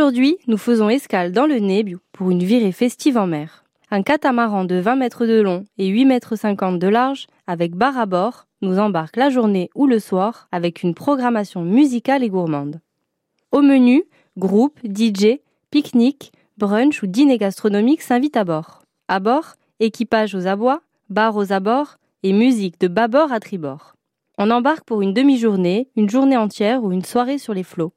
Aujourd'hui, nous faisons escale dans le Nebiu pour une virée festive en mer. Un catamaran de 20 mètres de long et 8 mètres 50 de large, avec bar à bord, nous embarque la journée ou le soir avec une programmation musicale et gourmande. Au menu, groupe, DJ, pique-nique, brunch ou dîner gastronomique s'invitent à bord. À bord, équipage aux abois, bar aux abords et musique de bâbord à tribord. On embarque pour une demi-journée, une journée entière ou une soirée sur les flots.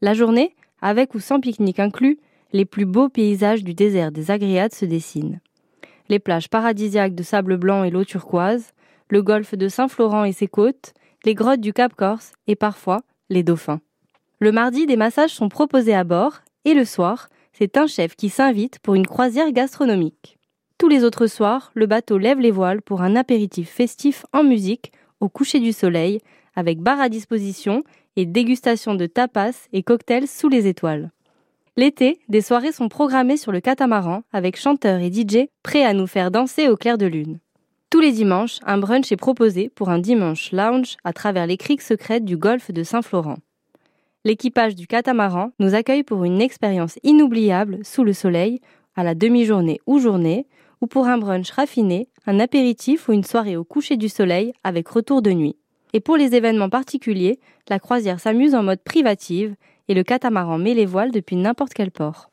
La journée, avec ou sans pique-nique inclus, les plus beaux paysages du désert des Agriades se dessinent. Les plages paradisiaques de sable blanc et l'eau turquoise, le golfe de Saint-Florent et ses côtes, les grottes du Cap Corse et parfois les dauphins. Le mardi, des massages sont proposés à bord et le soir, c'est un chef qui s'invite pour une croisière gastronomique. Tous les autres soirs, le bateau lève les voiles pour un apéritif festif en musique au coucher du soleil, avec bar à disposition et dégustation de tapas et cocktails sous les étoiles. L'été, des soirées sont programmées sur le catamaran avec chanteurs et DJ prêts à nous faire danser au clair de lune. Tous les dimanches, un brunch est proposé pour un dimanche lounge à travers les criques secrètes du golfe de Saint-Florent. L'équipage du catamaran nous accueille pour une expérience inoubliable sous le soleil, à la demi-journée ou journée, ou pour un brunch raffiné, un apéritif ou une soirée au coucher du soleil avec retour de nuit. Et pour les événements particuliers, la croisière s'amuse en mode privative et le catamaran met les voiles depuis n'importe quel port.